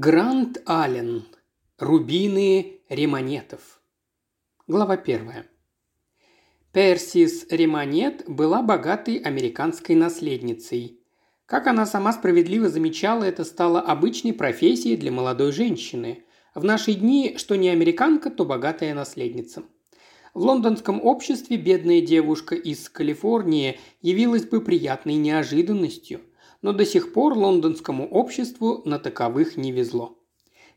Гранд Аллен. Рубины Ремонетов. Глава первая. Персис Ремонет была богатой американской наследницей. Как она сама справедливо замечала, это стало обычной профессией для молодой женщины. В наши дни, что не американка, то богатая наследница. В лондонском обществе бедная девушка из Калифорнии явилась бы приятной неожиданностью но до сих пор лондонскому обществу на таковых не везло.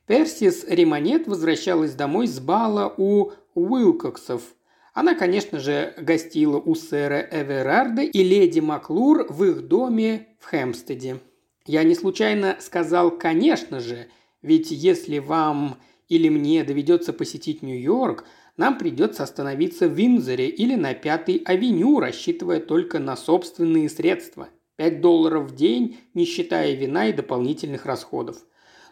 Персис Римонет возвращалась домой с бала у Уилкоксов. Она, конечно же, гостила у сэра Эверарда и леди Маклур в их доме в Хэмстеде. Я не случайно сказал «конечно же», ведь если вам или мне доведется посетить Нью-Йорк, нам придется остановиться в Винзоре или на Пятой авеню, рассчитывая только на собственные средства – 5 долларов в день, не считая вина и дополнительных расходов.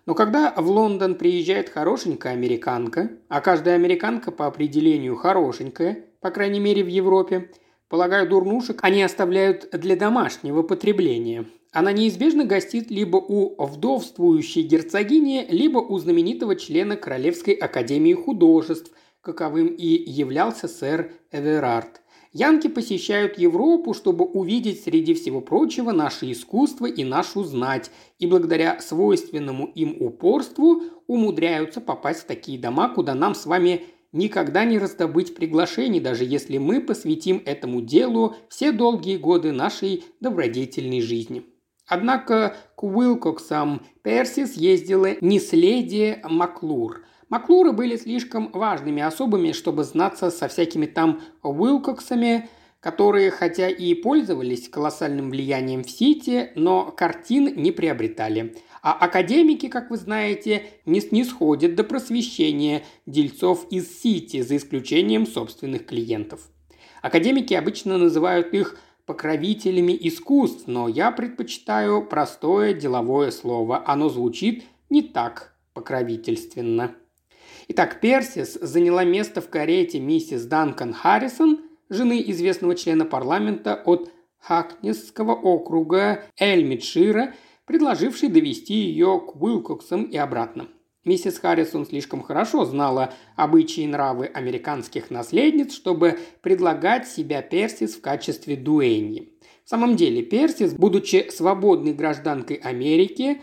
Но когда в Лондон приезжает хорошенькая американка, а каждая американка по определению хорошенькая, по крайней мере в Европе, полагаю, дурнушек они оставляют для домашнего потребления. Она неизбежно гостит либо у вдовствующей герцогини, либо у знаменитого члена Королевской академии художеств, каковым и являлся сэр Эверард – Янки посещают Европу, чтобы увидеть среди всего прочего наше искусство и нашу знать, и благодаря свойственному им упорству умудряются попасть в такие дома, куда нам с вами никогда не раздобыть приглашений, даже если мы посвятим этому делу все долгие годы нашей добродетельной жизни. Однако к Уилкоксам Персис ездила не с леди Маклур – Маклуры были слишком важными особами, чтобы знаться со всякими там Уилкоксами, которые хотя и пользовались колоссальным влиянием в Сити, но картин не приобретали. А академики, как вы знаете, не снисходят до просвещения дельцов из Сити, за исключением собственных клиентов. Академики обычно называют их покровителями искусств, но я предпочитаю простое деловое слово. Оно звучит не так покровительственно. Итак, Персис заняла место в карете миссис Данкан Харрисон, жены известного члена парламента от Хакнесского округа Эльмитшира, предложившей довести ее к Уилкоксам и обратно. Миссис Харрисон слишком хорошо знала обычаи и нравы американских наследниц, чтобы предлагать себя Персис в качестве дуэньи. В самом деле, Персис, будучи свободной гражданкой Америки,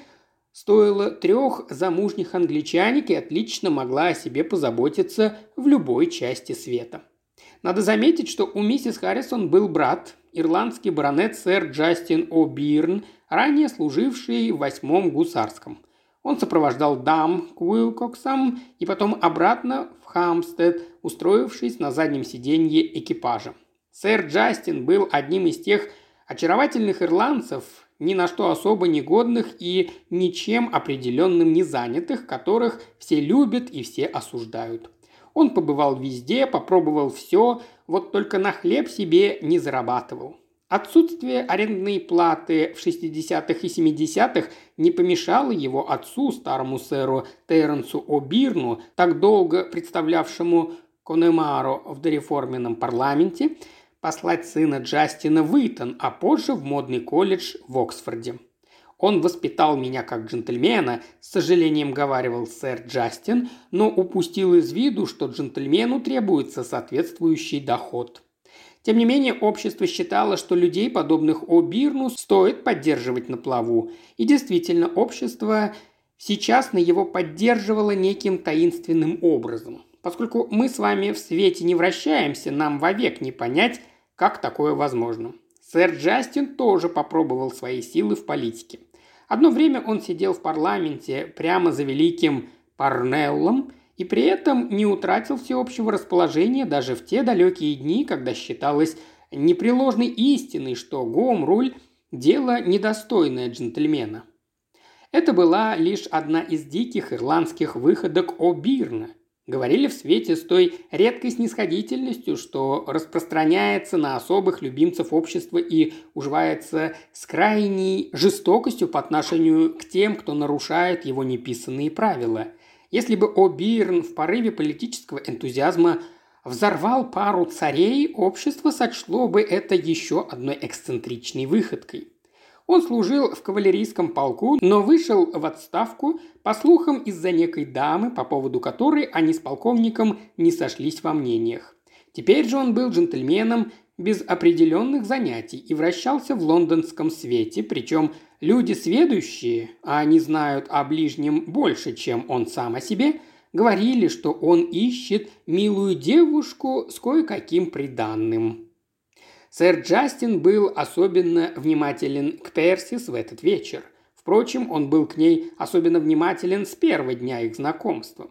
стоила трех замужних англичанек и отлично могла о себе позаботиться в любой части света. Надо заметить, что у миссис Харрисон был брат, ирландский баронет сэр Джастин О'Бирн, ранее служивший в восьмом гусарском. Он сопровождал дам к Уилкоксам и потом обратно в Хамстед, устроившись на заднем сиденье экипажа. Сэр Джастин был одним из тех очаровательных ирландцев, ни на что особо негодных и ничем определенным не занятых, которых все любят и все осуждают. Он побывал везде, попробовал все, вот только на хлеб себе не зарабатывал. Отсутствие арендной платы в 60-х и 70-х не помешало его отцу, старому сэру Терренсу О'Бирну, так долго представлявшему Конемаро в дореформенном парламенте, послать сына Джастина в Итон, а позже в модный колледж в Оксфорде. Он воспитал меня как джентльмена, с сожалением говаривал сэр Джастин, но упустил из виду, что джентльмену требуется соответствующий доход. Тем не менее, общество считало, что людей, подобных О'Бирну, стоит поддерживать на плаву. И действительно, общество сейчас на его поддерживало неким таинственным образом. Поскольку мы с вами в свете не вращаемся, нам вовек не понять, как такое возможно? Сэр Джастин тоже попробовал свои силы в политике. Одно время он сидел в парламенте прямо за великим Парнеллом и при этом не утратил всеобщего расположения даже в те далекие дни, когда считалось непреложной истиной, что гом-руль – дело недостойное джентльмена. Это была лишь одна из диких ирландских выходок О'Бирна – Говорили в свете с той редкой снисходительностью, что распространяется на особых любимцев общества и уживается с крайней жестокостью по отношению к тем, кто нарушает его неписанные правила. Если бы О'Бирн в порыве политического энтузиазма взорвал пару царей, общество сочло бы это еще одной эксцентричной выходкой. Он служил в кавалерийском полку, но вышел в отставку, по слухам, из-за некой дамы, по поводу которой они с полковником не сошлись во мнениях. Теперь же он был джентльменом без определенных занятий и вращался в лондонском свете, причем люди сведущие, а они знают о ближнем больше, чем он сам о себе, говорили, что он ищет милую девушку с кое-каким приданным. Сэр Джастин был особенно внимателен к Персис в этот вечер. Впрочем, он был к ней особенно внимателен с первого дня их знакомства.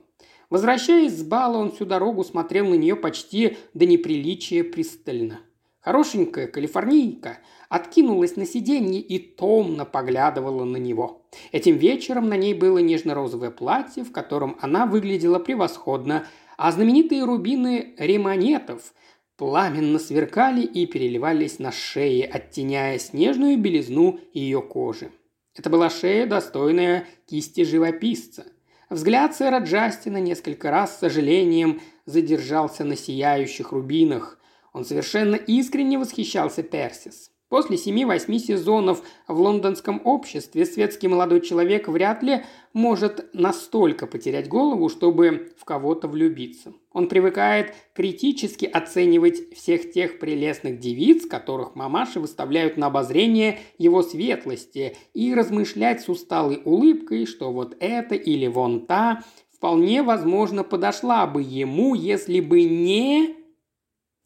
Возвращаясь с бала, он всю дорогу смотрел на нее почти до неприличия пристально. Хорошенькая калифорнийка откинулась на сиденье и томно поглядывала на него. Этим вечером на ней было нежно-розовое платье, в котором она выглядела превосходно, а знаменитые рубины ремонетов – пламенно сверкали и переливались на шее, оттеняя снежную белизну ее кожи. Это была шея, достойная кисти живописца. Взгляд сэра Джастина несколько раз с сожалением задержался на сияющих рубинах. Он совершенно искренне восхищался Персис. После семи-восьми сезонов в лондонском обществе светский молодой человек вряд ли может настолько потерять голову, чтобы в кого-то влюбиться. Он привыкает критически оценивать всех тех прелестных девиц, которых мамаши выставляют на обозрение его светлости, и размышлять с усталой улыбкой, что вот это или вон та вполне возможно подошла бы ему, если бы не...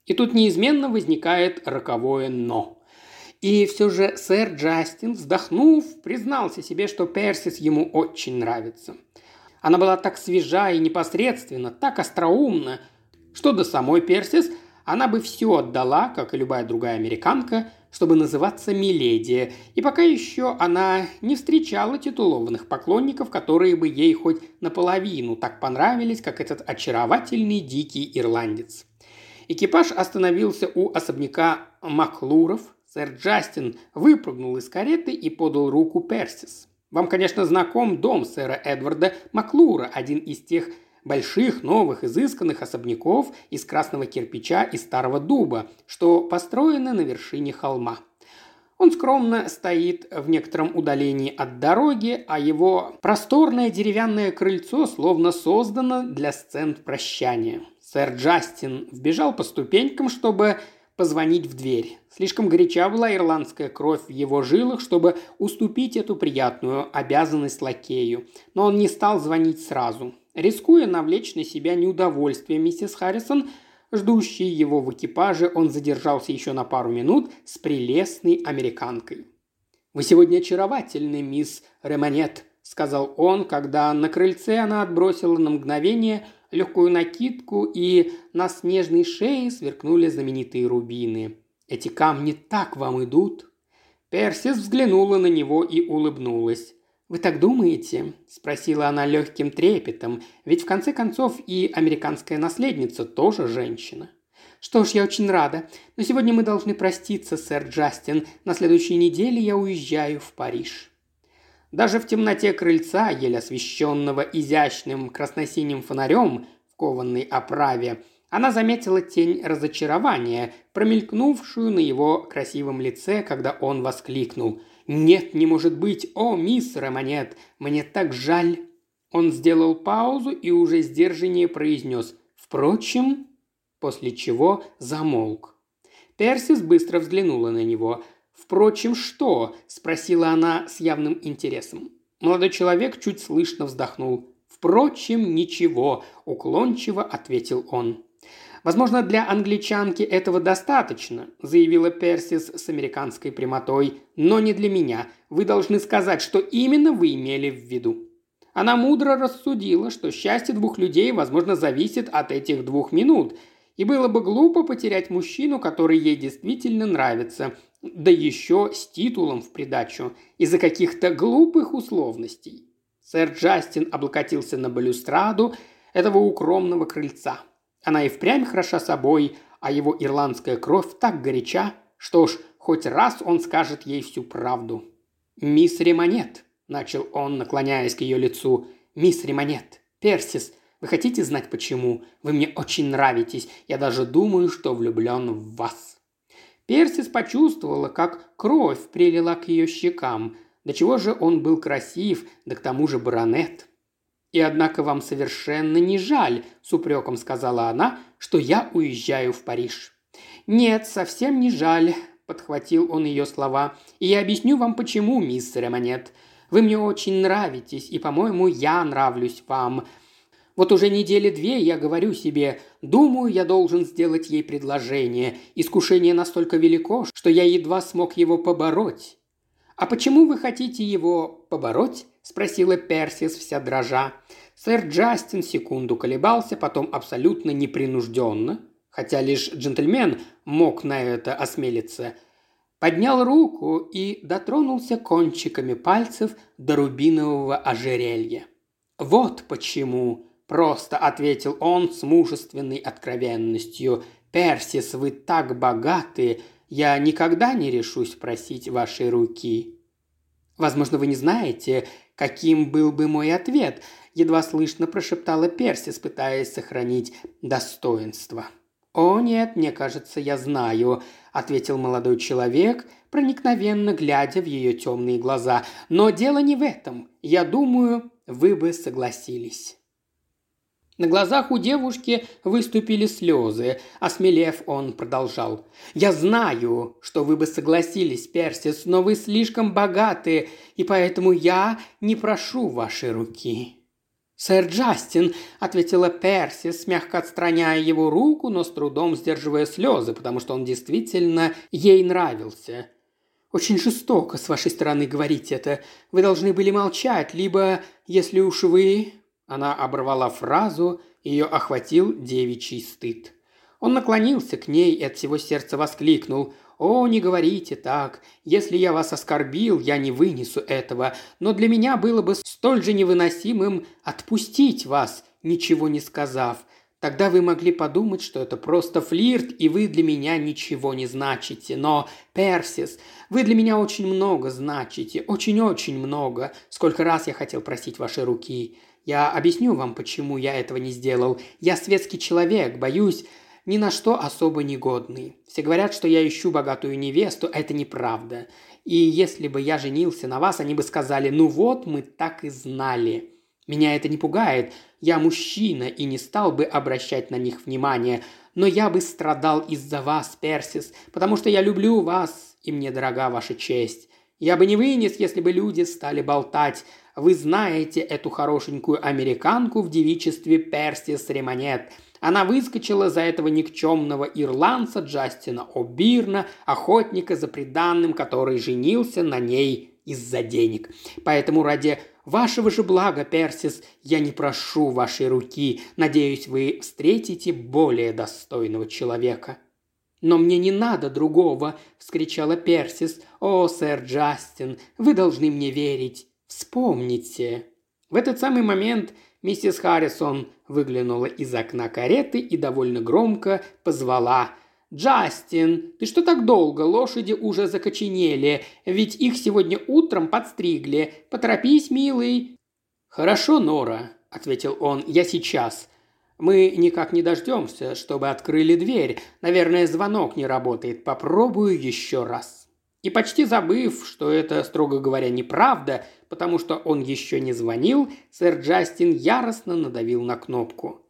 И тут неизменно возникает роковое «но». И все же сэр Джастин, вздохнув, признался себе, что Персис ему очень нравится. Она была так свежа и непосредственно, так остроумна, что до самой Персис она бы все отдала, как и любая другая американка, чтобы называться Миледи, и пока еще она не встречала титулованных поклонников, которые бы ей хоть наполовину так понравились, как этот очаровательный дикий ирландец. Экипаж остановился у особняка Маклуров, Сэр Джастин выпрыгнул из кареты и подал руку Персис. «Вам, конечно, знаком дом сэра Эдварда Маклура, один из тех больших, новых, изысканных особняков из красного кирпича и старого дуба, что построены на вершине холма. Он скромно стоит в некотором удалении от дороги, а его просторное деревянное крыльцо словно создано для сцен прощания. Сэр Джастин вбежал по ступенькам, чтобы позвонить в дверь. Слишком горяча была ирландская кровь в его жилах, чтобы уступить эту приятную обязанность лакею. Но он не стал звонить сразу. Рискуя навлечь на себя неудовольствие миссис Харрисон, ждущей его в экипаже, он задержался еще на пару минут с прелестной американкой. «Вы сегодня очаровательный, мисс Ремонет», – сказал он, когда на крыльце она отбросила на мгновение – легкую накидку, и на снежной шее сверкнули знаменитые рубины. «Эти камни так вам идут?» Персис взглянула на него и улыбнулась. «Вы так думаете?» – спросила она легким трепетом, ведь в конце концов и американская наследница тоже женщина. «Что ж, я очень рада. Но сегодня мы должны проститься, сэр Джастин. На следующей неделе я уезжаю в Париж». Даже в темноте крыльца, еле освещенного изящным красносиним фонарем в кованной оправе, она заметила тень разочарования, промелькнувшую на его красивом лице, когда он воскликнул. «Нет, не может быть! О, мисс Романет, мне так жаль!» Он сделал паузу и уже сдержаннее произнес «Впрочем...» после чего замолк. Персис быстро взглянула на него – «Впрочем, что?» – спросила она с явным интересом. Молодой человек чуть слышно вздохнул. «Впрочем, ничего», – уклончиво ответил он. «Возможно, для англичанки этого достаточно», – заявила Персис с американской прямотой. «Но не для меня. Вы должны сказать, что именно вы имели в виду». Она мудро рассудила, что счастье двух людей, возможно, зависит от этих двух минут, и было бы глупо потерять мужчину, который ей действительно нравится, да еще с титулом в придачу, из-за каких-то глупых условностей. Сэр Джастин облокотился на балюстраду этого укромного крыльца. Она и впрямь хороша собой, а его ирландская кровь так горяча, что ж, хоть раз он скажет ей всю правду. «Мисс Ремонет», – начал он, наклоняясь к ее лицу, – «мисс Ремонет, Персис, вы хотите знать почему? Вы мне очень нравитесь. Я даже думаю, что влюблен в вас». Персис почувствовала, как кровь прилила к ее щекам. До чего же он был красив, да к тому же баронет. «И однако вам совершенно не жаль», – с упреком сказала она, – «что я уезжаю в Париж». «Нет, совсем не жаль», – подхватил он ее слова. «И я объясню вам, почему, мисс Ремонет. Вы мне очень нравитесь, и, по-моему, я нравлюсь вам. Вот уже недели две я говорю себе, думаю, я должен сделать ей предложение. Искушение настолько велико, что я едва смог его побороть. «А почему вы хотите его побороть?» – спросила Персис вся дрожа. Сэр Джастин секунду колебался, потом абсолютно непринужденно, хотя лишь джентльмен мог на это осмелиться, поднял руку и дотронулся кончиками пальцев до рубинового ожерелья. «Вот почему», Просто ответил он с мужественной откровенностью. «Персис, вы так богаты, я никогда не решусь просить вашей руки». «Возможно, вы не знаете, каким был бы мой ответ», – едва слышно прошептала Персис, пытаясь сохранить достоинство. «О нет, мне кажется, я знаю», – ответил молодой человек, проникновенно глядя в ее темные глаза. «Но дело не в этом. Я думаю, вы бы согласились». На глазах у девушки выступили слезы. Осмелев, он продолжал. «Я знаю, что вы бы согласились, Персис, но вы слишком богаты, и поэтому я не прошу вашей руки». «Сэр Джастин», – ответила Персис, мягко отстраняя его руку, но с трудом сдерживая слезы, потому что он действительно ей нравился. «Очень жестоко с вашей стороны говорить это. Вы должны были молчать, либо, если уж вы она оборвала фразу, ее охватил девичий стыд. Он наклонился к ней и от всего сердца воскликнул. «О, не говорите так. Если я вас оскорбил, я не вынесу этого. Но для меня было бы столь же невыносимым отпустить вас, ничего не сказав. Тогда вы могли подумать, что это просто флирт, и вы для меня ничего не значите. Но, Персис, вы для меня очень много значите, очень-очень много. Сколько раз я хотел просить вашей руки. Я объясню вам, почему я этого не сделал. Я светский человек, боюсь, ни на что особо негодный. Все говорят, что я ищу богатую невесту, это неправда. И если бы я женился на вас, они бы сказали, ну вот, мы так и знали. Меня это не пугает, я мужчина и не стал бы обращать на них внимание, но я бы страдал из-за вас, Персис, потому что я люблю вас, и мне дорога ваша честь. Я бы не вынес, если бы люди стали болтать. Вы знаете эту хорошенькую американку в девичестве Персис Ремонет. Она выскочила за этого никчемного ирландца Джастина О'Бирна, охотника за приданным, который женился на ней из-за денег. Поэтому ради вашего же блага, Персис, я не прошу вашей руки. Надеюсь, вы встретите более достойного человека». «Но мне не надо другого!» – вскричала Персис. «О, сэр Джастин, вы должны мне верить. Вспомните!» В этот самый момент миссис Харрисон выглянула из окна кареты и довольно громко позвала «Джастин, ты что так долго? Лошади уже закоченели, ведь их сегодня утром подстригли. Поторопись, милый». «Хорошо, Нора», – ответил он, – «я сейчас. Мы никак не дождемся, чтобы открыли дверь. Наверное, звонок не работает. Попробую еще раз». И почти забыв, что это, строго говоря, неправда, потому что он еще не звонил, сэр Джастин яростно надавил на кнопку.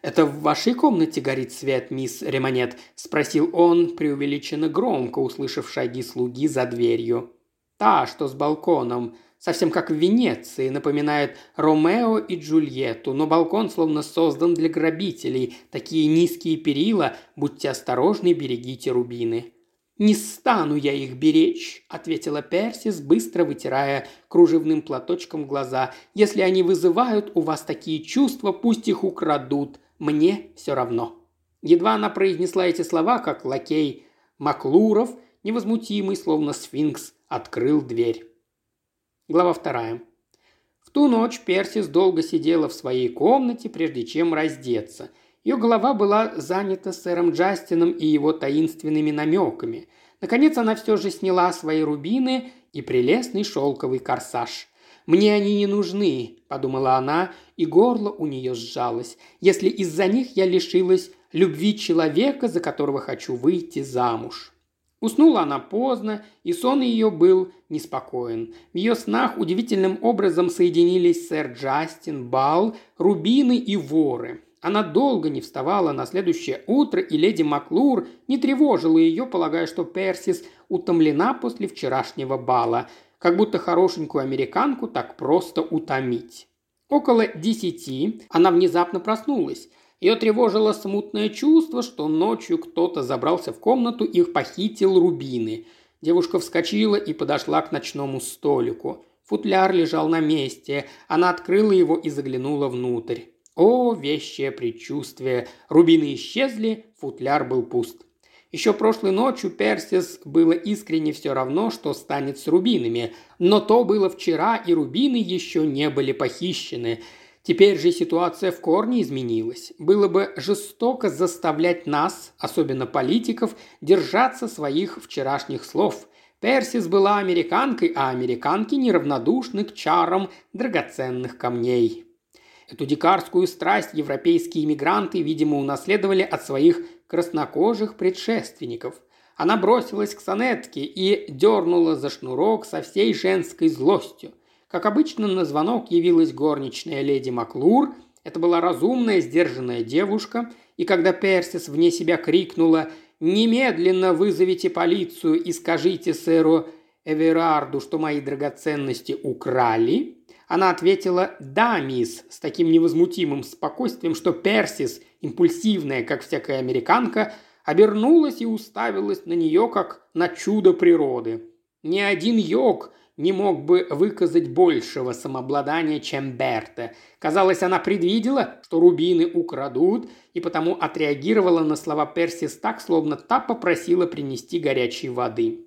«Это в вашей комнате горит свет, мисс Ремонет?» – спросил он преувеличенно громко, услышав шаги слуги за дверью. «Та, что с балконом», совсем как в Венеции, напоминает Ромео и Джульетту, но балкон словно создан для грабителей. Такие низкие перила, будьте осторожны, берегите рубины. «Не стану я их беречь», – ответила Персис, быстро вытирая кружевным платочком глаза. «Если они вызывают у вас такие чувства, пусть их украдут. Мне все равно». Едва она произнесла эти слова, как лакей Маклуров, невозмутимый, словно сфинкс, открыл дверь. Глава вторая. В ту ночь Персис долго сидела в своей комнате, прежде чем раздеться. Ее голова была занята сэром Джастином и его таинственными намеками. Наконец она все же сняла свои рубины и прелестный шелковый корсаж. «Мне они не нужны», – подумала она, и горло у нее сжалось. «Если из-за них я лишилась любви человека, за которого хочу выйти замуж». Уснула она поздно, и сон ее был неспокоен. В ее снах удивительным образом соединились сэр Джастин, Бал, Рубины и воры. Она долго не вставала на следующее утро, и леди Маклур не тревожила ее, полагая, что Персис утомлена после вчерашнего бала, как будто хорошенькую американку так просто утомить. Около десяти она внезапно проснулась. Ее тревожило смутное чувство, что ночью кто-то забрался в комнату и похитил рубины. Девушка вскочила и подошла к ночному столику. Футляр лежал на месте. Она открыла его и заглянула внутрь. О, вещее предчувствие! Рубины исчезли, футляр был пуст. Еще прошлой ночью Персис было искренне все равно, что станет с рубинами, но то было вчера, и рубины еще не были похищены. Теперь же ситуация в корне изменилась. Было бы жестоко заставлять нас, особенно политиков, держаться своих вчерашних слов. Персис была американкой, а американки неравнодушны к чарам драгоценных камней. Эту дикарскую страсть европейские иммигранты, видимо, унаследовали от своих краснокожих предшественников. Она бросилась к сонетке и дернула за шнурок со всей женской злостью. Как обычно, на звонок явилась горничная леди Маклур. Это была разумная, сдержанная девушка, и когда Персис вне себя крикнула «Немедленно вызовите полицию и скажите сэру Эверарду, что мои драгоценности украли», она ответила «Да, мисс», с таким невозмутимым спокойствием, что Персис, импульсивная, как всякая американка, обернулась и уставилась на нее, как на чудо природы. Ни один йог не мог бы выказать большего самообладания, чем Берта. Казалось, она предвидела, что рубины украдут, и потому отреагировала на слова Персис так, словно та попросила принести горячей воды.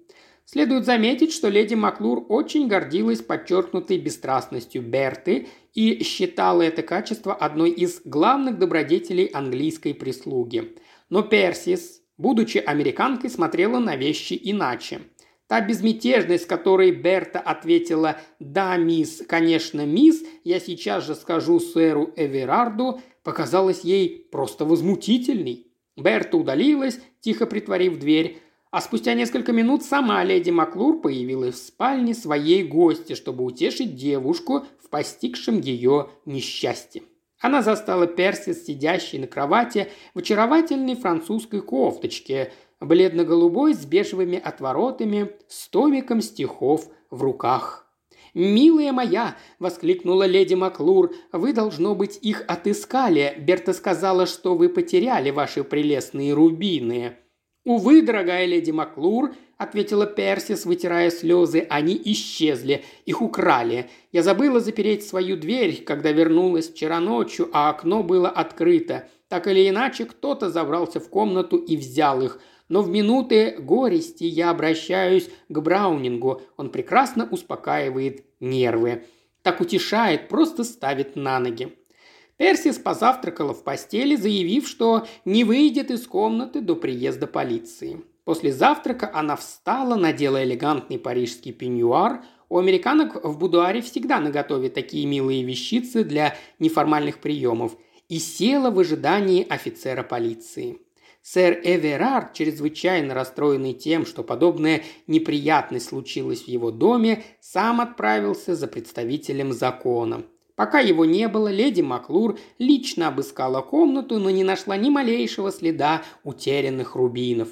Следует заметить, что леди Маклур очень гордилась подчеркнутой бесстрастностью Берты и считала это качество одной из главных добродетелей английской прислуги. Но Персис, будучи американкой, смотрела на вещи иначе. Та безмятежность, с которой Берта ответила «Да, мисс, конечно, мисс, я сейчас же скажу сэру Эверарду», показалась ей просто возмутительной. Берта удалилась, тихо притворив дверь, а спустя несколько минут сама леди Маклур появилась в спальне своей гости, чтобы утешить девушку в постигшем ее несчастье. Она застала Персис, сидящей на кровати, в очаровательной французской кофточке, бледно-голубой с бежевыми отворотами, с томиком стихов в руках. «Милая моя!» – воскликнула леди Маклур. «Вы, должно быть, их отыскали. Берта сказала, что вы потеряли ваши прелестные рубины». «Увы, дорогая леди Маклур», – ответила Персис, вытирая слезы, – «они исчезли, их украли. Я забыла запереть свою дверь, когда вернулась вчера ночью, а окно было открыто. Так или иначе, кто-то забрался в комнату и взял их. Но в минуты горести я обращаюсь к Браунингу. Он прекрасно успокаивает нервы. Так утешает, просто ставит на ноги. Персис позавтракала в постели, заявив, что не выйдет из комнаты до приезда полиции. После завтрака она встала, надела элегантный парижский пеньюар. У американок в будуаре всегда наготове такие милые вещицы для неформальных приемов. И села в ожидании офицера полиции. Сэр Эверард, чрезвычайно расстроенный тем, что подобная неприятность случилась в его доме, сам отправился за представителем закона. Пока его не было, леди Маклур лично обыскала комнату, но не нашла ни малейшего следа утерянных рубинов.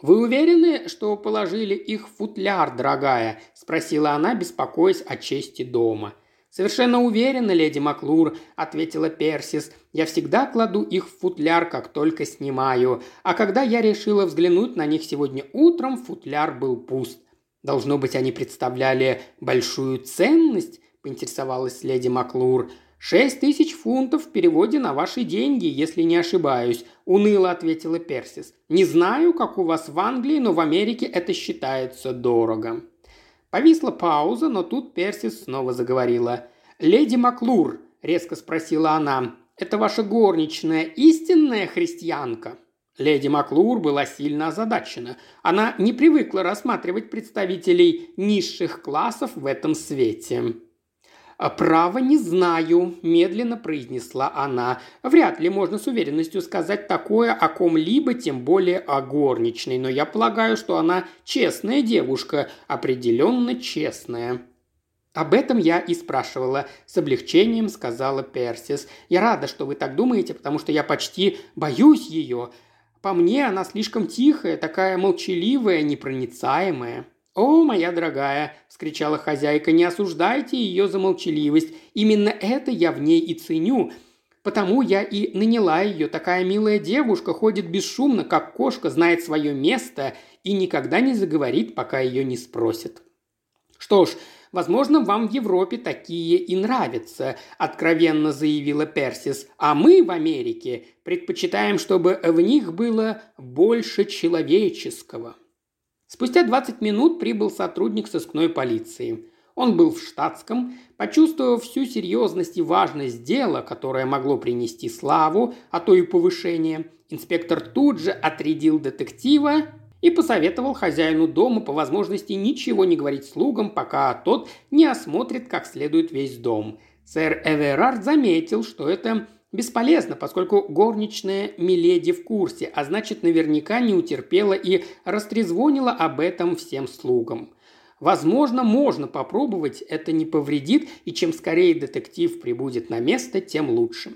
«Вы уверены, что положили их в футляр, дорогая?» – спросила она, беспокоясь о чести дома – «Совершенно уверена, леди Маклур», – ответила Персис. «Я всегда кладу их в футляр, как только снимаю. А когда я решила взглянуть на них сегодня утром, футляр был пуст. Должно быть, они представляли большую ценность», – поинтересовалась леди Маклур. «Шесть тысяч фунтов в переводе на ваши деньги, если не ошибаюсь», – уныло ответила Персис. «Не знаю, как у вас в Англии, но в Америке это считается дорого». Повисла пауза, но тут Персис снова заговорила. «Леди Маклур», – резко спросила она, – «это ваша горничная истинная христианка?» Леди Маклур была сильно озадачена. Она не привыкла рассматривать представителей низших классов в этом свете. «А «Право не знаю», – медленно произнесла она. «Вряд ли можно с уверенностью сказать такое о ком-либо, тем более о горничной, но я полагаю, что она честная девушка, определенно честная». «Об этом я и спрашивала», – с облегчением сказала Персис. «Я рада, что вы так думаете, потому что я почти боюсь ее. По мне она слишком тихая, такая молчаливая, непроницаемая». «О, моя дорогая!» – вскричала хозяйка, – «не осуждайте ее за молчаливость. Именно это я в ней и ценю. Потому я и наняла ее. Такая милая девушка ходит бесшумно, как кошка, знает свое место и никогда не заговорит, пока ее не спросят». «Что ж, возможно, вам в Европе такие и нравятся», – откровенно заявила Персис. «А мы в Америке предпочитаем, чтобы в них было больше человеческого». Спустя 20 минут прибыл сотрудник сыскной полиции. Он был в штатском, почувствовав всю серьезность и важность дела, которое могло принести славу, а то и повышение, инспектор тут же отрядил детектива и посоветовал хозяину дома по возможности ничего не говорить слугам, пока тот не осмотрит как следует весь дом. Сэр Эверард заметил, что это Бесполезно, поскольку горничная Миледи в курсе, а значит наверняка не утерпела и растрезвонила об этом всем слугам. Возможно, можно попробовать, это не повредит, и чем скорее детектив прибудет на место, тем лучше.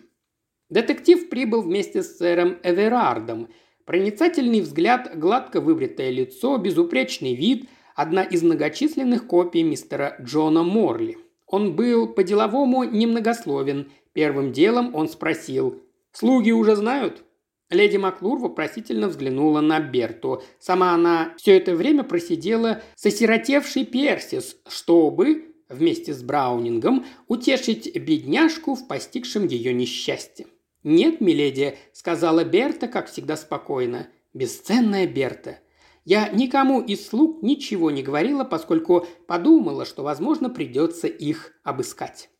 Детектив прибыл вместе с сэром Эверардом. Проницательный взгляд, гладко выбритое лицо, безупречный вид – одна из многочисленных копий мистера Джона Морли. Он был по-деловому немногословен – Первым делом он спросил «Слуги уже знают?» Леди Маклур вопросительно взглянула на Берту. Сама она все это время просидела с осиротевшей Персис, чтобы, вместе с Браунингом, утешить бедняжку в постигшем ее несчастье. «Нет, миледи», — сказала Берта, как всегда спокойно. «Бесценная Берта. Я никому из слуг ничего не говорила, поскольку подумала, что, возможно, придется их обыскать».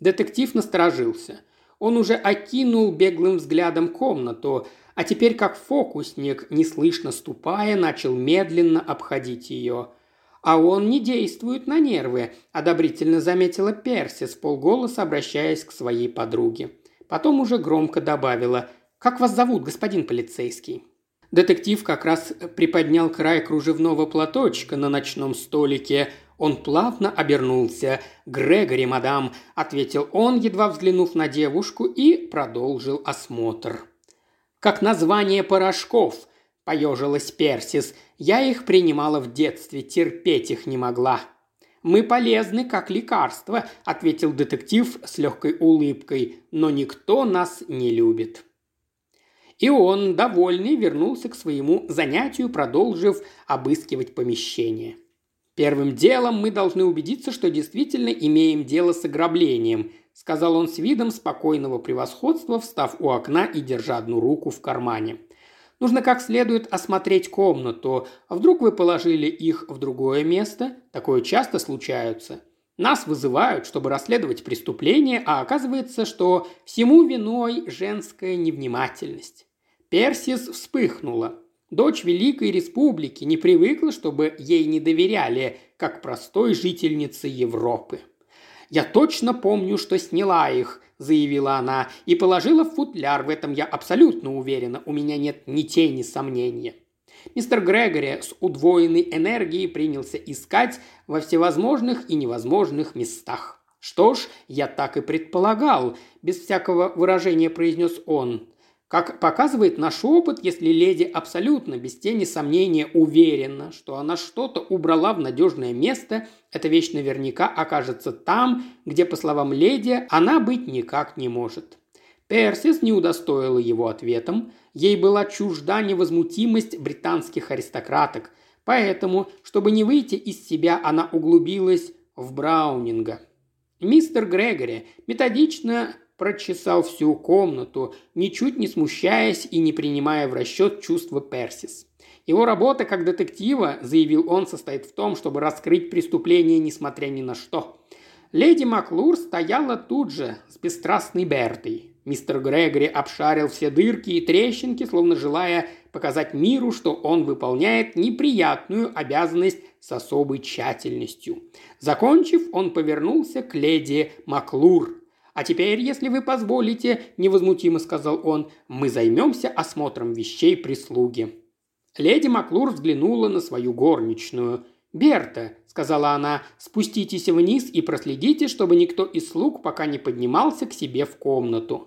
Детектив насторожился. Он уже окинул беглым взглядом комнату, а теперь, как фокусник, неслышно ступая, начал медленно обходить ее. «А он не действует на нервы», – одобрительно заметила Перси, с полголоса обращаясь к своей подруге. Потом уже громко добавила «Как вас зовут, господин полицейский?» Детектив как раз приподнял край кружевного платочка на ночном столике – он плавно обернулся. «Грегори, мадам», – ответил он, едва взглянув на девушку, и продолжил осмотр. «Как название порошков», – поежилась Персис. «Я их принимала в детстве, терпеть их не могла». «Мы полезны, как лекарство», – ответил детектив с легкой улыбкой, – «но никто нас не любит». И он, довольный, вернулся к своему занятию, продолжив обыскивать помещение – Первым делом мы должны убедиться, что действительно имеем дело с ограблением», – сказал он с видом спокойного превосходства, встав у окна и держа одну руку в кармане. Нужно как следует осмотреть комнату. А вдруг вы положили их в другое место? Такое часто случается. Нас вызывают, чтобы расследовать преступление, а оказывается, что всему виной женская невнимательность. Персис вспыхнула. Дочь Великой Республики не привыкла, чтобы ей не доверяли, как простой жительнице Европы. «Я точно помню, что сняла их», – заявила она, – «и положила в футляр, в этом я абсолютно уверена, у меня нет ни тени сомнения». Мистер Грегори с удвоенной энергией принялся искать во всевозможных и невозможных местах. «Что ж, я так и предполагал», – без всякого выражения произнес он. Как показывает наш опыт, если леди абсолютно, без тени сомнения, уверена, что она что-то убрала в надежное место, эта вещь наверняка окажется там, где, по словам леди, она быть никак не может. Персис не удостоила его ответом. Ей была чужда невозмутимость британских аристократок. Поэтому, чтобы не выйти из себя, она углубилась в Браунинга. Мистер Грегори методично прочесал всю комнату, ничуть не смущаясь и не принимая в расчет чувства Персис. Его работа как детектива, заявил он, состоит в том, чтобы раскрыть преступление, несмотря ни на что. Леди Маклур стояла тут же с бесстрастной Бертой. Мистер Грегори обшарил все дырки и трещинки, словно желая показать миру, что он выполняет неприятную обязанность с особой тщательностью. Закончив, он повернулся к леди Маклур. «А теперь, если вы позволите, – невозмутимо сказал он, – мы займемся осмотром вещей прислуги». Леди Маклур взглянула на свою горничную. «Берта», – сказала она, – «спуститесь вниз и проследите, чтобы никто из слуг пока не поднимался к себе в комнату».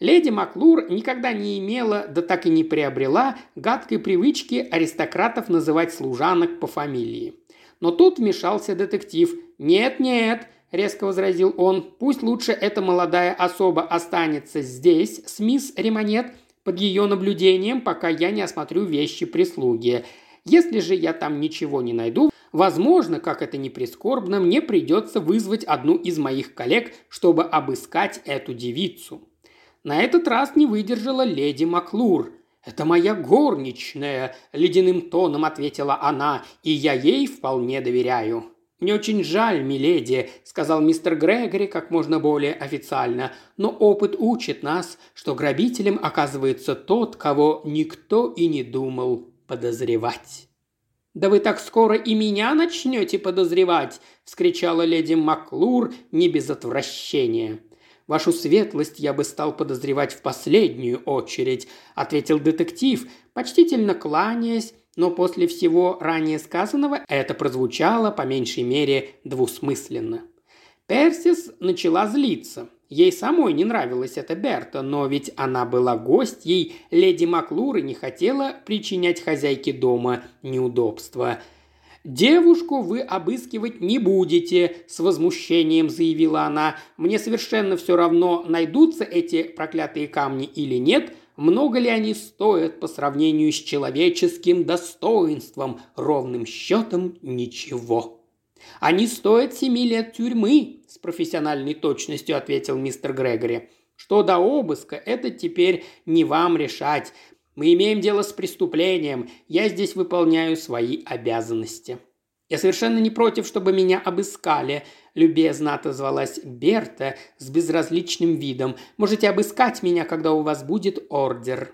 Леди Маклур никогда не имела, да так и не приобрела, гадкой привычки аристократов называть служанок по фамилии. Но тут вмешался детектив. «Нет-нет», – резко возразил он, – «пусть лучше эта молодая особа останется здесь с мисс Ремонет под ее наблюдением, пока я не осмотрю вещи прислуги. Если же я там ничего не найду, возможно, как это ни прискорбно, мне придется вызвать одну из моих коллег, чтобы обыскать эту девицу». На этот раз не выдержала леди Маклур. «Это моя горничная», – ледяным тоном ответила она, – «и я ей вполне доверяю». «Мне очень жаль, миледи», – сказал мистер Грегори как можно более официально, «но опыт учит нас, что грабителем оказывается тот, кого никто и не думал подозревать». «Да вы так скоро и меня начнете подозревать!» – вскричала леди Маклур не без отвращения. Вашу светлость я бы стал подозревать в последнюю очередь», – ответил детектив, почтительно кланяясь, но после всего ранее сказанного это прозвучало по меньшей мере двусмысленно. Персис начала злиться. Ей самой не нравилась эта Берта, но ведь она была гостьей леди Маклур и не хотела причинять хозяйке дома неудобства – «Девушку вы обыскивать не будете», – с возмущением заявила она. «Мне совершенно все равно, найдутся эти проклятые камни или нет, много ли они стоят по сравнению с человеческим достоинством, ровным счетом ничего». «Они стоят семи лет тюрьмы», – с профессиональной точностью ответил мистер Грегори. «Что до обыска, это теперь не вам решать. Мы имеем дело с преступлением. Я здесь выполняю свои обязанности». «Я совершенно не против, чтобы меня обыскали», – любезно отозвалась Берта с безразличным видом. «Можете обыскать меня, когда у вас будет ордер».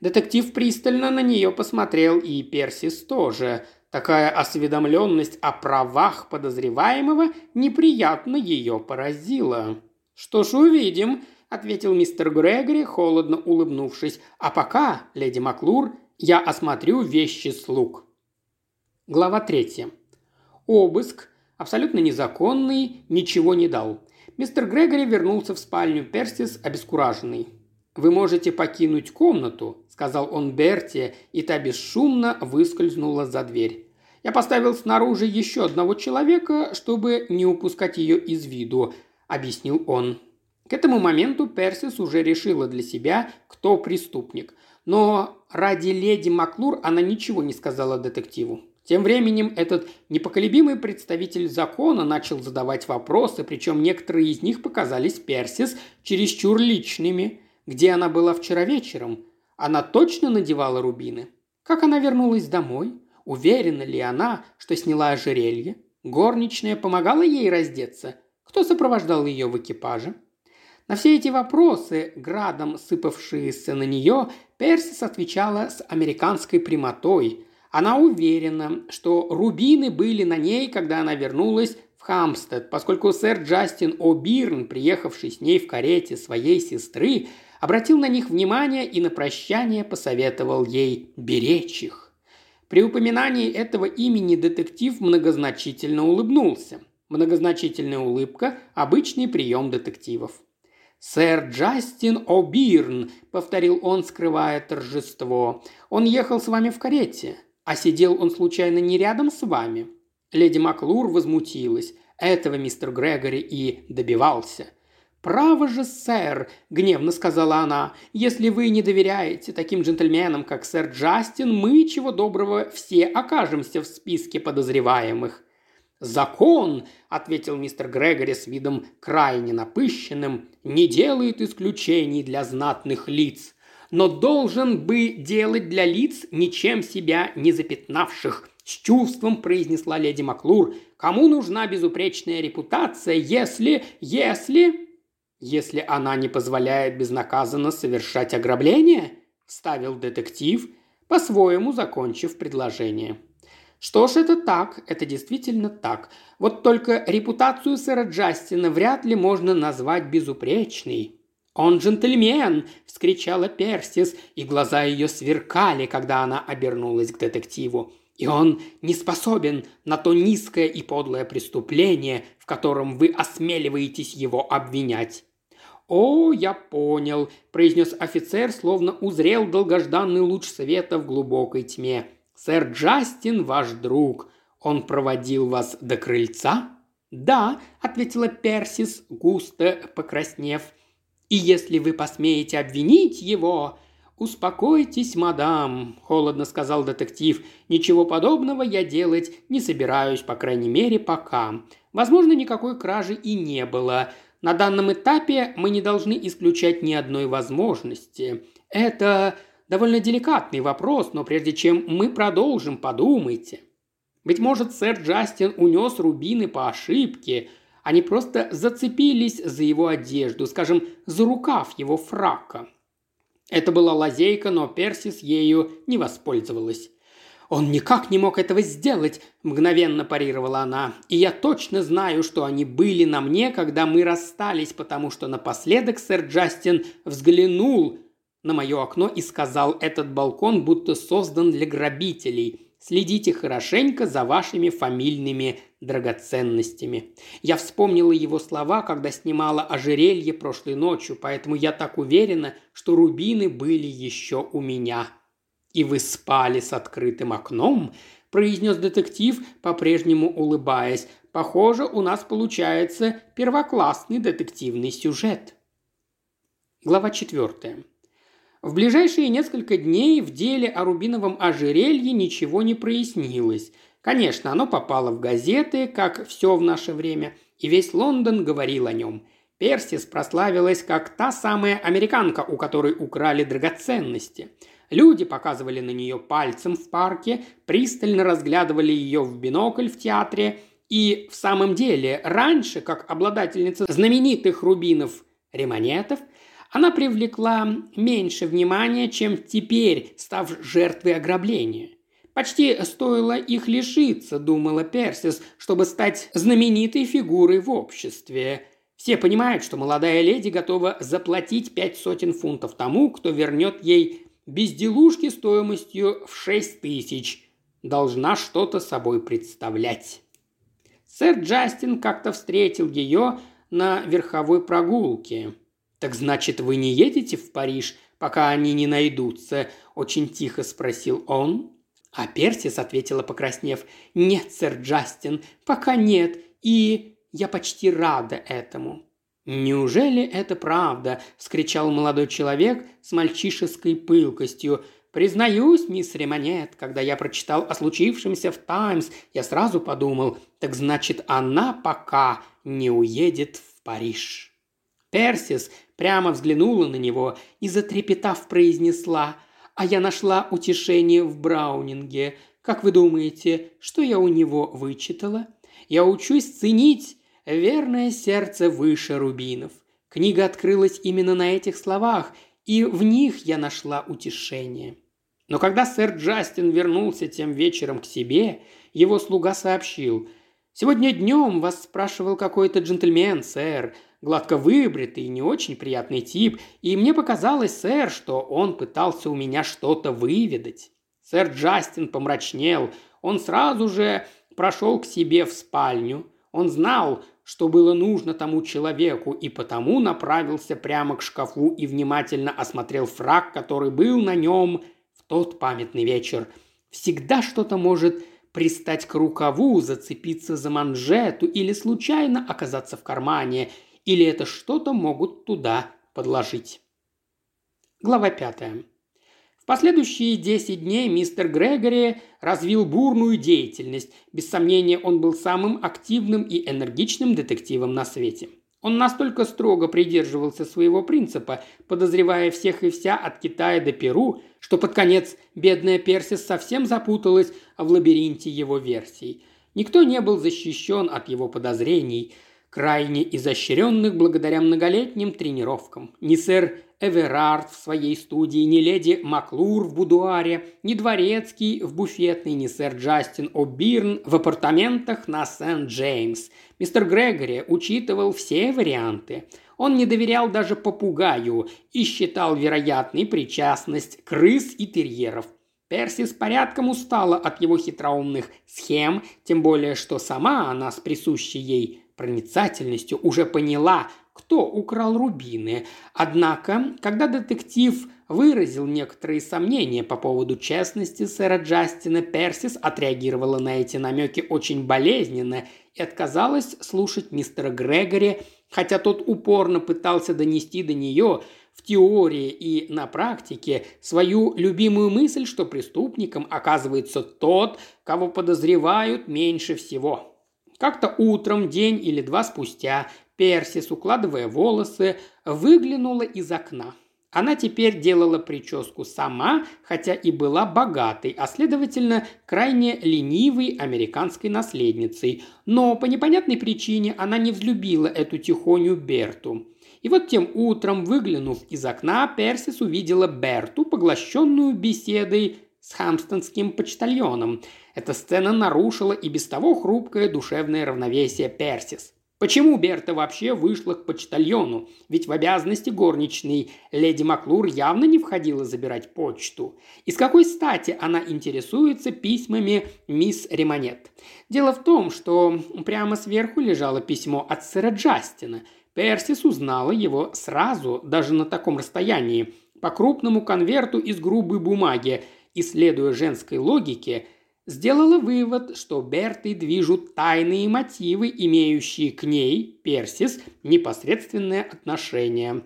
Детектив пристально на нее посмотрел, и Персис тоже. Такая осведомленность о правах подозреваемого неприятно ее поразила. «Что ж, увидим», ответил мистер Грегори, холодно улыбнувшись. «А пока, леди Маклур, я осмотрю вещи слуг». Глава третья. Обыск, абсолютно незаконный, ничего не дал. Мистер Грегори вернулся в спальню Персис обескураженный. «Вы можете покинуть комнату», – сказал он Берти, и та бесшумно выскользнула за дверь. «Я поставил снаружи еще одного человека, чтобы не упускать ее из виду», – объяснил он. К этому моменту Персис уже решила для себя, кто преступник. Но ради леди Маклур она ничего не сказала детективу. Тем временем этот непоколебимый представитель закона начал задавать вопросы, причем некоторые из них показались Персис чересчур личными. Где она была вчера вечером? Она точно надевала рубины? Как она вернулась домой? Уверена ли она, что сняла ожерелье? Горничная помогала ей раздеться? Кто сопровождал ее в экипаже? На все эти вопросы, градом сыпавшиеся на нее, Персис отвечала с американской прямотой. Она уверена, что рубины были на ней, когда она вернулась в Хамстед, поскольку сэр Джастин О'Бирн, приехавший с ней в карете своей сестры, обратил на них внимание и на прощание посоветовал ей беречь их. При упоминании этого имени детектив многозначительно улыбнулся. Многозначительная улыбка – обычный прием детективов. «Сэр Джастин О'Бирн», — повторил он, скрывая торжество. «Он ехал с вами в карете. А сидел он случайно не рядом с вами?» Леди Маклур возмутилась. Этого мистер Грегори и добивался. «Право же, сэр», – гневно сказала она, – «если вы не доверяете таким джентльменам, как сэр Джастин, мы, чего доброго, все окажемся в списке подозреваемых». «Закон», – ответил мистер Грегори с видом крайне напыщенным, – «не делает исключений для знатных лиц, но должен бы делать для лиц, ничем себя не запятнавших», – с чувством произнесла леди Маклур. «Кому нужна безупречная репутация, если... если...» «Если она не позволяет безнаказанно совершать ограбление?» – вставил детектив, по-своему закончив предложение. Что ж, это так, это действительно так. Вот только репутацию сэра Джастина вряд ли можно назвать безупречной. «Он джентльмен!» – вскричала Персис, и глаза ее сверкали, когда она обернулась к детективу. «И он не способен на то низкое и подлое преступление, в котором вы осмеливаетесь его обвинять». «О, я понял», – произнес офицер, словно узрел долгожданный луч света в глубокой тьме. «Сэр Джастин ваш друг. Он проводил вас до крыльца?» «Да», – ответила Персис, густо покраснев – и если вы посмеете обвинить его...» «Успокойтесь, мадам», – холодно сказал детектив. «Ничего подобного я делать не собираюсь, по крайней мере, пока. Возможно, никакой кражи и не было. На данном этапе мы не должны исключать ни одной возможности. Это довольно деликатный вопрос, но прежде чем мы продолжим, подумайте. Быть может, сэр Джастин унес рубины по ошибке – они просто зацепились за его одежду, скажем, за рукав его фрака. Это была лазейка, но Персис ею не воспользовалась. «Он никак не мог этого сделать», – мгновенно парировала она. «И я точно знаю, что они были на мне, когда мы расстались, потому что напоследок сэр Джастин взглянул на мое окно и сказал, этот балкон будто создан для грабителей. Следите хорошенько за вашими фамильными драгоценностями. Я вспомнила его слова, когда снимала ожерелье прошлой ночью, поэтому я так уверена, что рубины были еще у меня. И вы спали с открытым окном, произнес детектив, по-прежнему улыбаясь. Похоже, у нас получается первоклассный детективный сюжет. Глава четвертая. В ближайшие несколько дней в деле о рубиновом ожерелье ничего не прояснилось. Конечно, оно попало в газеты, как все в наше время, и весь Лондон говорил о нем. Персис прославилась как та самая американка, у которой украли драгоценности. Люди показывали на нее пальцем в парке, пристально разглядывали ее в бинокль в театре. И в самом деле, раньше, как обладательница знаменитых рубинов ремонетов, она привлекла меньше внимания, чем теперь, став жертвой ограбления. Почти стоило их лишиться, думала Персис, чтобы стать знаменитой фигурой в обществе. Все понимают, что молодая леди готова заплатить пять сотен фунтов тому, кто вернет ей безделушки стоимостью в шесть тысяч. Должна что-то собой представлять. Сэр Джастин как-то встретил ее на верховой прогулке. «Так значит, вы не едете в Париж, пока они не найдутся?» – очень тихо спросил он. А Персис ответила, покраснев, «Нет, сэр Джастин, пока нет, и я почти рада этому». «Неужели это правда?» – вскричал молодой человек с мальчишеской пылкостью. «Признаюсь, мисс Ремонет, когда я прочитал о случившемся в «Таймс», я сразу подумал, так значит, она пока не уедет в Париж». Персис прямо взглянула на него и, затрепетав, произнесла «А я нашла утешение в Браунинге. Как вы думаете, что я у него вычитала? Я учусь ценить верное сердце выше рубинов. Книга открылась именно на этих словах, и в них я нашла утешение. Но когда сэр Джастин вернулся тем вечером к себе, его слуга сообщил – «Сегодня днем вас спрашивал какой-то джентльмен, сэр гладко выбритый, не очень приятный тип, и мне показалось, сэр, что он пытался у меня что-то выведать. Сэр Джастин помрачнел, он сразу же прошел к себе в спальню. Он знал, что было нужно тому человеку, и потому направился прямо к шкафу и внимательно осмотрел фраг, который был на нем в тот памятный вечер. Всегда что-то может пристать к рукаву, зацепиться за манжету или случайно оказаться в кармане – или это что-то могут туда подложить. Глава пятая. В последующие 10 дней мистер Грегори развил бурную деятельность. Без сомнения, он был самым активным и энергичным детективом на свете. Он настолько строго придерживался своего принципа, подозревая всех и вся от Китая до Перу, что под конец бедная Персис совсем запуталась в лабиринте его версий. Никто не был защищен от его подозрений – крайне изощренных благодаря многолетним тренировкам. Ни сэр Эверард в своей студии, ни леди Маклур в будуаре, ни Дворецкий в буфетной, ни сэр Джастин О'Бирн в апартаментах на Сент-Джеймс. Мистер Грегори учитывал все варианты. Он не доверял даже попугаю и считал вероятной причастность крыс и терьеров. Перси с порядком устала от его хитроумных схем, тем более что сама она с присущей ей проницательностью уже поняла, кто украл рубины. Однако, когда детектив выразил некоторые сомнения по поводу честности сэра Джастина, Персис отреагировала на эти намеки очень болезненно и отказалась слушать мистера Грегори, хотя тот упорно пытался донести до нее в теории и на практике свою любимую мысль, что преступником оказывается тот, кого подозревают меньше всего. Как-то утром, день или два спустя, Персис, укладывая волосы, выглянула из окна. Она теперь делала прическу сама, хотя и была богатой, а следовательно, крайне ленивой американской наследницей. Но по непонятной причине она не взлюбила эту тихоню Берту. И вот тем утром, выглянув из окна, Персис увидела Берту, поглощенную беседой с хамстонским почтальоном. Эта сцена нарушила и без того хрупкое душевное равновесие Персис. Почему Берта вообще вышла к почтальону? Ведь в обязанности горничной леди Маклур явно не входила забирать почту. И с какой стати она интересуется письмами мисс Ремонет? Дело в том, что прямо сверху лежало письмо от сэра Джастина. Персис узнала его сразу, даже на таком расстоянии, по крупному конверту из грубой бумаги, и, следуя женской логике, сделала вывод, что Берты движут тайные мотивы, имеющие к ней, Персис, непосредственное отношение.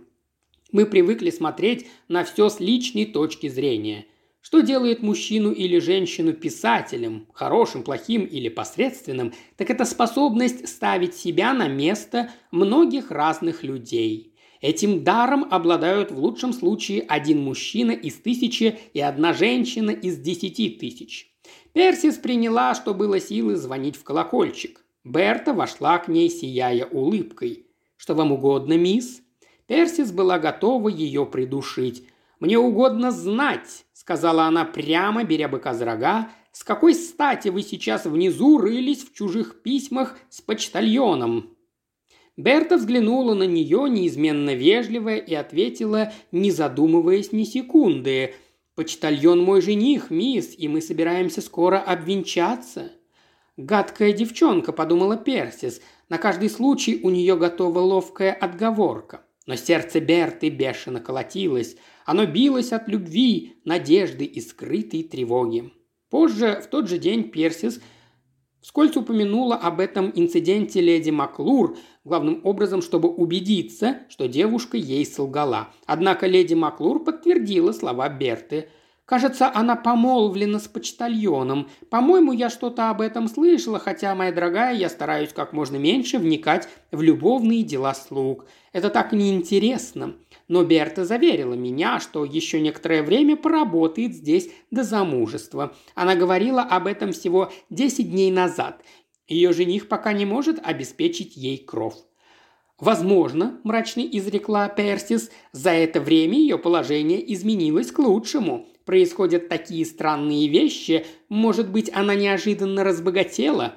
Мы привыкли смотреть на все с личной точки зрения. Что делает мужчину или женщину писателем, хорошим, плохим или посредственным, так это способность ставить себя на место многих разных людей – Этим даром обладают в лучшем случае один мужчина из тысячи и одна женщина из десяти тысяч. Персис приняла, что было силы звонить в колокольчик. Берта вошла к ней, сияя улыбкой. «Что вам угодно, мисс?» Персис была готова ее придушить. «Мне угодно знать», — сказала она прямо, беря быка за рога, «с какой стати вы сейчас внизу рылись в чужих письмах с почтальоном?» Берта взглянула на нее, неизменно вежливая, и ответила, не задумываясь ни секунды – «Почтальон мой жених, мисс, и мы собираемся скоро обвенчаться». «Гадкая девчонка», – подумала Персис. На каждый случай у нее готова ловкая отговорка. Но сердце Берты бешено колотилось. Оно билось от любви, надежды и скрытой тревоги. Позже, в тот же день, Персис – Вскользь упомянула об этом инциденте леди Маклур, главным образом, чтобы убедиться, что девушка ей солгала. Однако леди Маклур подтвердила слова Берты. Кажется, она помолвлена с почтальоном. По-моему, я что-то об этом слышала, хотя, моя дорогая, я стараюсь как можно меньше вникать в любовные дела слуг. Это так неинтересно. Но Берта заверила меня, что еще некоторое время поработает здесь до замужества. Она говорила об этом всего 10 дней назад. Ее жених пока не может обеспечить ей кров. Возможно, мрачно изрекла Персис, за это время ее положение изменилось к лучшему происходят такие странные вещи, может быть, она неожиданно разбогатела?»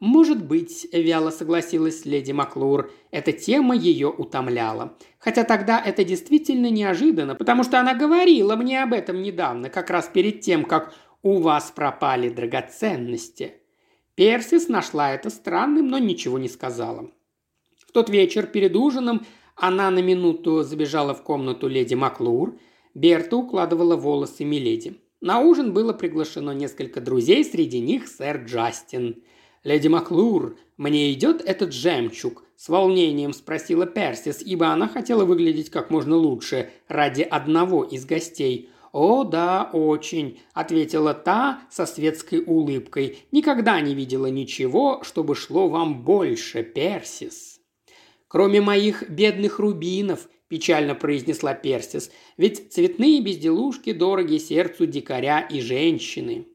«Может быть», – вяло согласилась леди Маклур. Эта тема ее утомляла. Хотя тогда это действительно неожиданно, потому что она говорила мне об этом недавно, как раз перед тем, как у вас пропали драгоценности. Персис нашла это странным, но ничего не сказала. В тот вечер перед ужином она на минуту забежала в комнату леди Маклур – Берта укладывала волосы Миледи. На ужин было приглашено несколько друзей, среди них сэр Джастин. «Леди Маклур, мне идет этот жемчуг?» – с волнением спросила Персис, ибо она хотела выглядеть как можно лучше ради одного из гостей. «О, да, очень», – ответила та со светской улыбкой. «Никогда не видела ничего, чтобы шло вам больше, Персис». «Кроме моих бедных рубинов», печально произнесла Персис, ведь цветные безделушки дороги сердцу дикаря и женщины.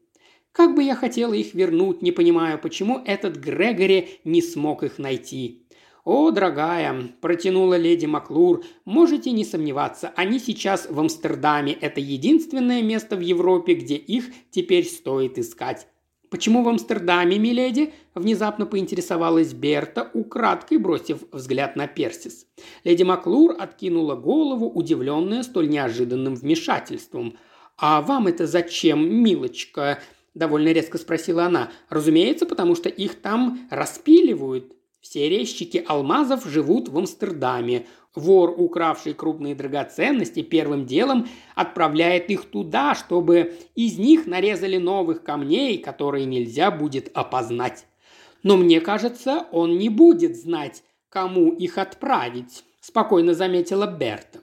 Как бы я хотела их вернуть, не понимаю, почему этот Грегори не смог их найти. «О, дорогая», – протянула леди Маклур, – «можете не сомневаться, они сейчас в Амстердаме. Это единственное место в Европе, где их теперь стоит искать». «Почему в Амстердаме, миледи?» – внезапно поинтересовалась Берта, украдкой бросив взгляд на Персис. Леди Маклур откинула голову, удивленная столь неожиданным вмешательством. «А вам это зачем, милочка?» – довольно резко спросила она. «Разумеется, потому что их там распиливают. Все резчики алмазов живут в Амстердаме. Вор, укравший крупные драгоценности, первым делом отправляет их туда, чтобы из них нарезали новых камней, которые нельзя будет опознать. Но мне кажется, он не будет знать, кому их отправить», – спокойно заметила Берта.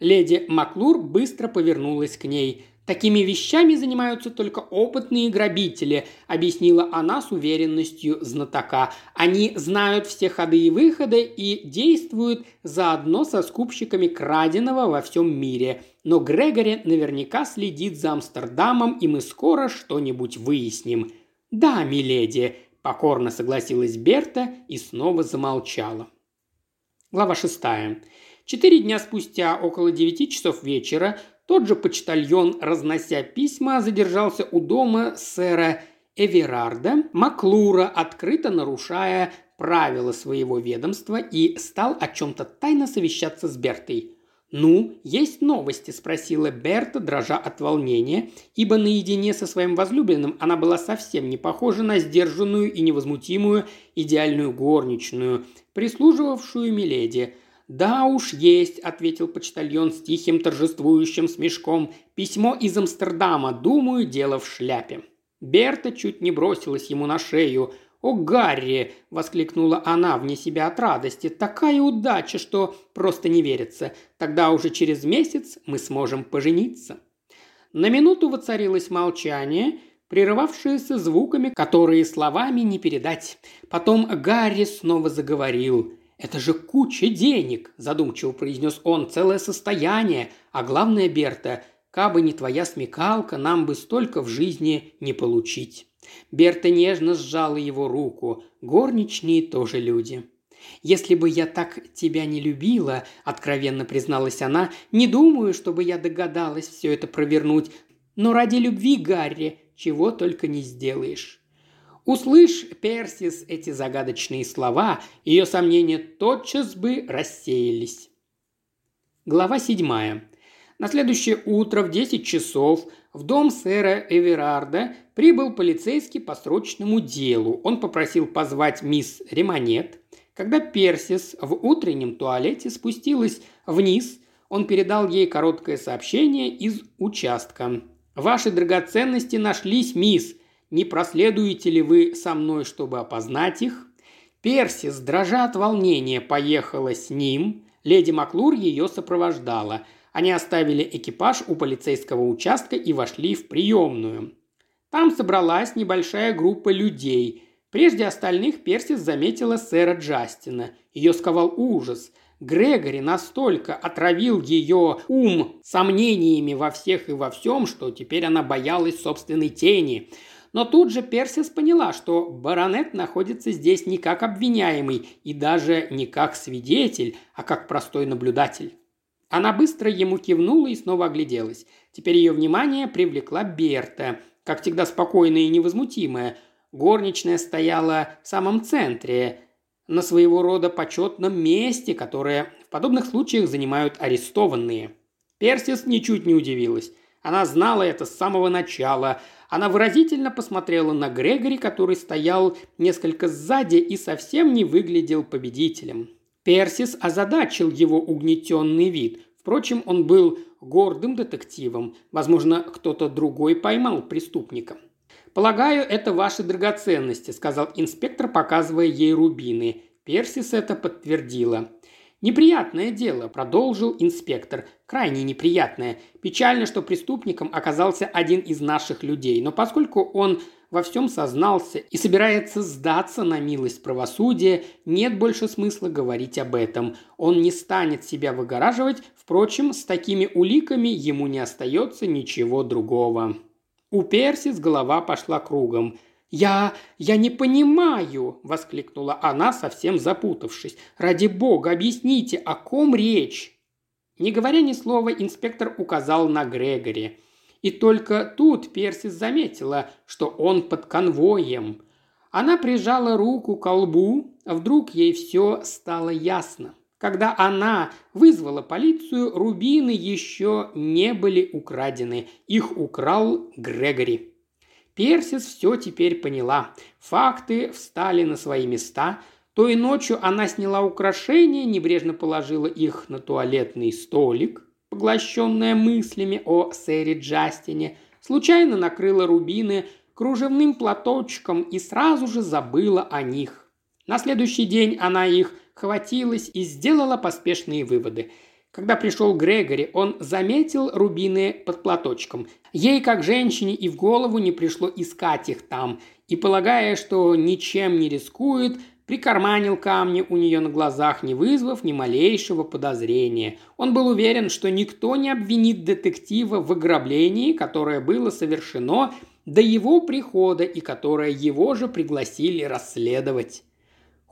Леди Маклур быстро повернулась к ней. Такими вещами занимаются только опытные грабители, объяснила она с уверенностью знатока. Они знают все ходы и выходы и действуют заодно со скупщиками краденого во всем мире. Но Грегори наверняка следит за Амстердамом, и мы скоро что-нибудь выясним. «Да, миледи», – покорно согласилась Берта и снова замолчала. Глава шестая. Четыре дня спустя, около девяти часов вечера, тот же почтальон, разнося письма, задержался у дома сэра Эверарда Маклура, открыто нарушая правила своего ведомства и стал о чем-то тайно совещаться с Бертой. «Ну, есть новости?» – спросила Берта, дрожа от волнения, ибо наедине со своим возлюбленным она была совсем не похожа на сдержанную и невозмутимую идеальную горничную, прислуживавшую Миледи – «Да уж есть», – ответил почтальон с тихим торжествующим смешком. «Письмо из Амстердама. Думаю, дело в шляпе». Берта чуть не бросилась ему на шею. «О, Гарри!» – воскликнула она вне себя от радости. «Такая удача, что просто не верится. Тогда уже через месяц мы сможем пожениться». На минуту воцарилось молчание, прерывавшееся звуками, которые словами не передать. Потом Гарри снова заговорил – «Это же куча денег!» – задумчиво произнес он. «Целое состояние! А главное, Берта, кабы не твоя смекалка, нам бы столько в жизни не получить». Берта нежно сжала его руку. Горничные тоже люди. «Если бы я так тебя не любила», – откровенно призналась она, – «не думаю, чтобы я догадалась все это провернуть. Но ради любви, Гарри, чего только не сделаешь». Услышь, Персис, эти загадочные слова, ее сомнения тотчас бы рассеялись. Глава седьмая. На следующее утро в 10 часов в дом сэра Эверарда прибыл полицейский по срочному делу. Он попросил позвать мисс Ремонет. Когда Персис в утреннем туалете спустилась вниз, он передал ей короткое сообщение из участка. «Ваши драгоценности нашлись, мисс. Не проследуете ли вы со мной, чтобы опознать их?» Персис, дрожа от волнения, поехала с ним. Леди Маклур ее сопровождала. Они оставили экипаж у полицейского участка и вошли в приемную. Там собралась небольшая группа людей. Прежде остальных Персис заметила сэра Джастина. Ее сковал ужас. Грегори настолько отравил ее ум сомнениями во всех и во всем, что теперь она боялась собственной тени – но тут же Персис поняла, что баронет находится здесь не как обвиняемый и даже не как свидетель, а как простой наблюдатель. Она быстро ему кивнула и снова огляделась. Теперь ее внимание привлекла Берта, как всегда спокойная и невозмутимая. Горничная стояла в самом центре, на своего рода почетном месте, которое в подобных случаях занимают арестованные. Персис ничуть не удивилась. Она знала это с самого начала. Она выразительно посмотрела на Грегори, который стоял несколько сзади и совсем не выглядел победителем. Персис озадачил его угнетенный вид. Впрочем, он был гордым детективом. Возможно, кто-то другой поймал преступника. «Полагаю, это ваши драгоценности», – сказал инспектор, показывая ей рубины. Персис это подтвердила. «Неприятное дело», – продолжил инспектор. «Крайне неприятное. Печально, что преступником оказался один из наших людей, но поскольку он во всем сознался и собирается сдаться на милость правосудия, нет больше смысла говорить об этом. Он не станет себя выгораживать, впрочем, с такими уликами ему не остается ничего другого». У Персис голова пошла кругом. «Я... я не понимаю!» – воскликнула она, совсем запутавшись. «Ради бога, объясните, о ком речь?» Не говоря ни слова, инспектор указал на Грегори. И только тут Персис заметила, что он под конвоем. Она прижала руку к колбу, а вдруг ей все стало ясно. Когда она вызвала полицию, рубины еще не были украдены. Их украл Грегори. Персис все теперь поняла. Факты встали на свои места. Той ночью она сняла украшения, небрежно положила их на туалетный столик, поглощенная мыслями о сэре Джастине, случайно накрыла рубины кружевным платочком и сразу же забыла о них. На следующий день она их хватилась и сделала поспешные выводы – когда пришел Грегори, он заметил рубины под платочком. Ей, как женщине, и в голову не пришло искать их там, и, полагая, что ничем не рискует, прикарманил камни у нее на глазах, не вызвав ни малейшего подозрения. Он был уверен, что никто не обвинит детектива в ограблении, которое было совершено до его прихода и которое его же пригласили расследовать.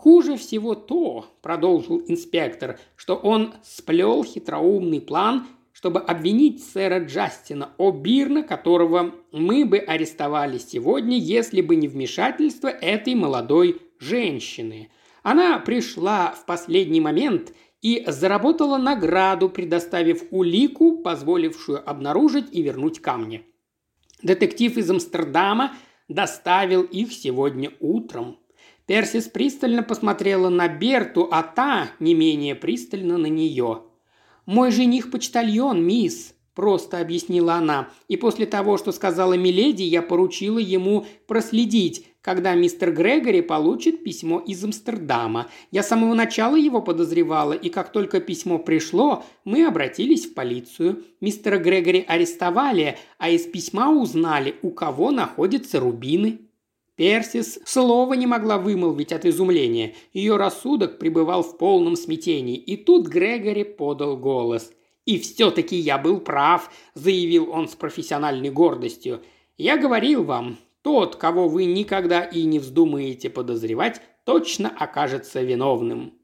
Хуже всего то, продолжил инспектор, что он сплел хитроумный план, чтобы обвинить сэра Джастина О'Бирна, которого мы бы арестовали сегодня, если бы не вмешательство этой молодой женщины. Она пришла в последний момент и заработала награду, предоставив улику, позволившую обнаружить и вернуть камни. Детектив из Амстердама доставил их сегодня утром. Персис пристально посмотрела на Берту, а та не менее пристально на нее. «Мой жених почтальон, мисс», – просто объяснила она. «И после того, что сказала Миледи, я поручила ему проследить, когда мистер Грегори получит письмо из Амстердама. Я с самого начала его подозревала, и как только письмо пришло, мы обратились в полицию. Мистера Грегори арестовали, а из письма узнали, у кого находятся рубины». Персис слова не могла вымолвить от изумления. Ее рассудок пребывал в полном смятении. И тут Грегори подал голос. «И все-таки я был прав», – заявил он с профессиональной гордостью. «Я говорил вам, тот, кого вы никогда и не вздумаете подозревать, точно окажется виновным».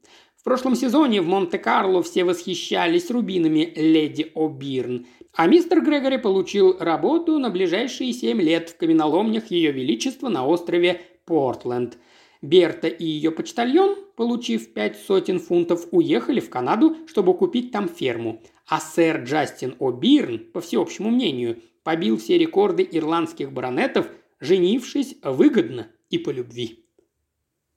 Прошлом сезоне в Монте-Карло все восхищались рубинами леди О'Бирн – а мистер Грегори получил работу на ближайшие семь лет в каменоломнях Ее Величества на острове Портленд. Берта и ее почтальон, получив пять сотен фунтов, уехали в Канаду, чтобы купить там ферму. А сэр Джастин О'Бирн, по всеобщему мнению, побил все рекорды ирландских баронетов, женившись выгодно и по любви.